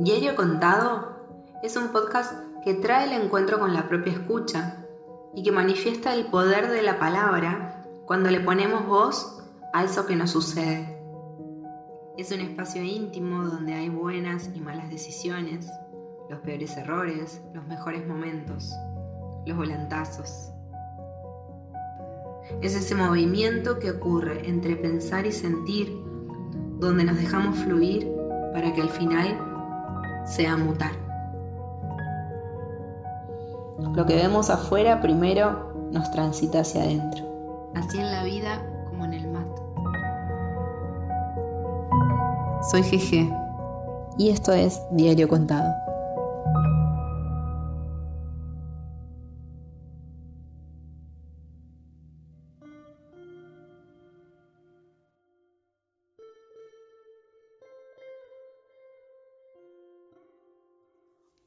Diario Contado es un podcast que trae el encuentro con la propia escucha y que manifiesta el poder de la palabra cuando le ponemos voz a eso que nos sucede. Es un espacio íntimo donde hay buenas y malas decisiones, los peores errores, los mejores momentos, los volantazos. Es ese movimiento que ocurre entre pensar y sentir, donde nos dejamos fluir para que al final sea mutar. Lo que vemos afuera primero nos transita hacia adentro. Así en la vida como en el mato. Soy GG y esto es Diario Contado.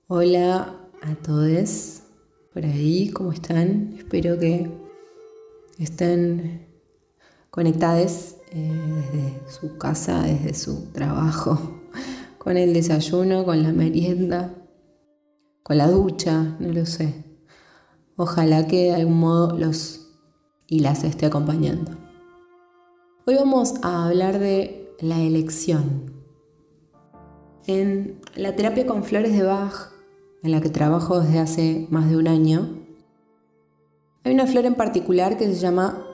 Hola a todos por ahí, ¿cómo están? Espero que estén conectados eh, desde su casa, desde su trabajo, con el desayuno, con la merienda, con la ducha, no lo sé. Ojalá que de algún modo los y las esté acompañando. Hoy vamos a hablar de la elección. En la terapia con flores de Bach en la que trabajo desde hace más de un año, hay una flor en particular que se llama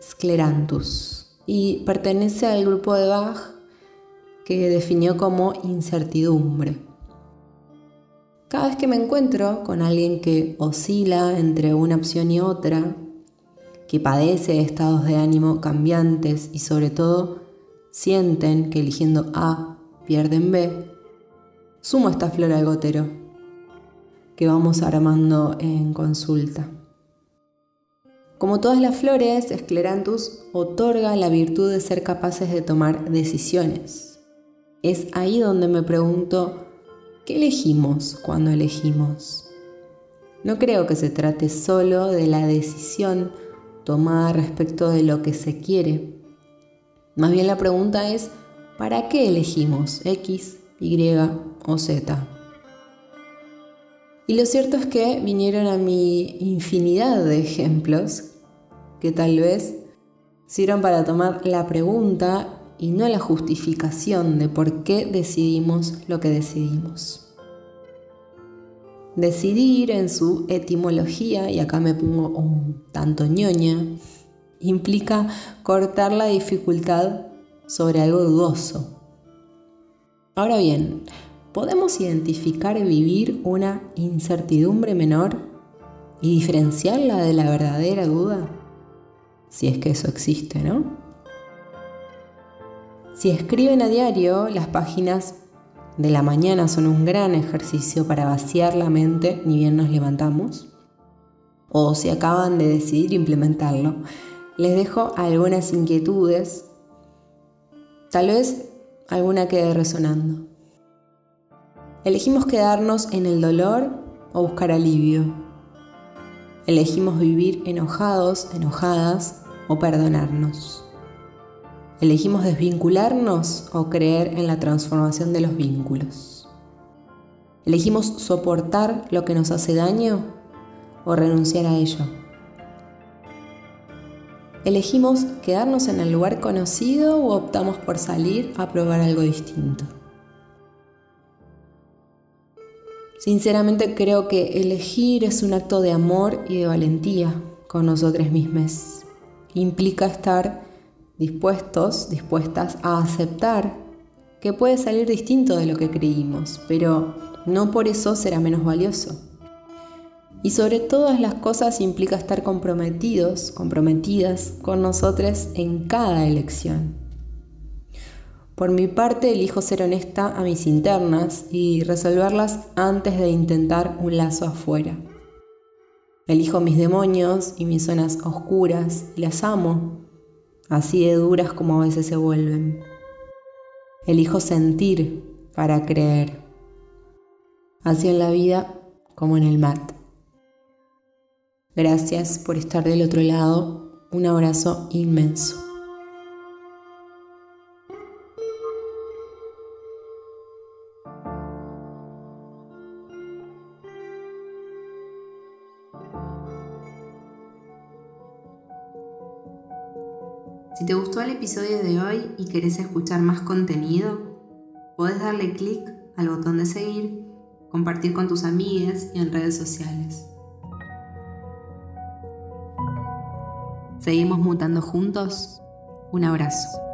Scleranthus y pertenece al grupo de Bach que definió como incertidumbre. Cada vez que me encuentro con alguien que oscila entre una opción y otra, que padece estados de ánimo cambiantes y sobre todo sienten que eligiendo A pierden B, sumo esta flor al gotero que vamos armando en consulta. Como todas las flores, Scleranthus otorga la virtud de ser capaces de tomar decisiones. Es ahí donde me pregunto, ¿qué elegimos cuando elegimos? No creo que se trate solo de la decisión tomada respecto de lo que se quiere. Más bien la pregunta es, ¿para qué elegimos X, Y o Z? Y lo cierto es que vinieron a mi infinidad de ejemplos que tal vez sirvan para tomar la pregunta y no la justificación de por qué decidimos lo que decidimos. Decidir en su etimología, y acá me pongo un tanto ñoña, implica cortar la dificultad sobre algo dudoso. Ahora bien, ¿podemos identificar y vivir una incertidumbre menor y diferenciarla de la verdadera duda? Si es que eso existe, ¿no? Si escriben a diario, las páginas de la mañana son un gran ejercicio para vaciar la mente ni bien nos levantamos. O si acaban de decidir implementarlo, les dejo algunas inquietudes, tal vez alguna quede resonando. Elegimos quedarnos en el dolor o buscar alivio. Elegimos vivir enojados, enojadas o perdonarnos. Elegimos desvincularnos o creer en la transformación de los vínculos. Elegimos soportar lo que nos hace daño o renunciar a ello. Elegimos quedarnos en el lugar conocido o optamos por salir a probar algo distinto. Sinceramente creo que elegir es un acto de amor y de valentía con nosotros mismos. Implica estar dispuestos, dispuestas a aceptar que puede salir distinto de lo que creímos, pero no por eso será menos valioso. Y sobre todas las cosas implica estar comprometidos, comprometidas con nosotros en cada elección. Por mi parte, elijo ser honesta a mis internas y resolverlas antes de intentar un lazo afuera. Elijo mis demonios y mis zonas oscuras y las amo, así de duras como a veces se vuelven. Elijo sentir para creer, así en la vida como en el mat. Gracias por estar del otro lado. Un abrazo inmenso. Si te gustó el episodio de hoy y querés escuchar más contenido, podés darle clic al botón de seguir, compartir con tus amigas y en redes sociales. ¿Seguimos mutando juntos? Un abrazo.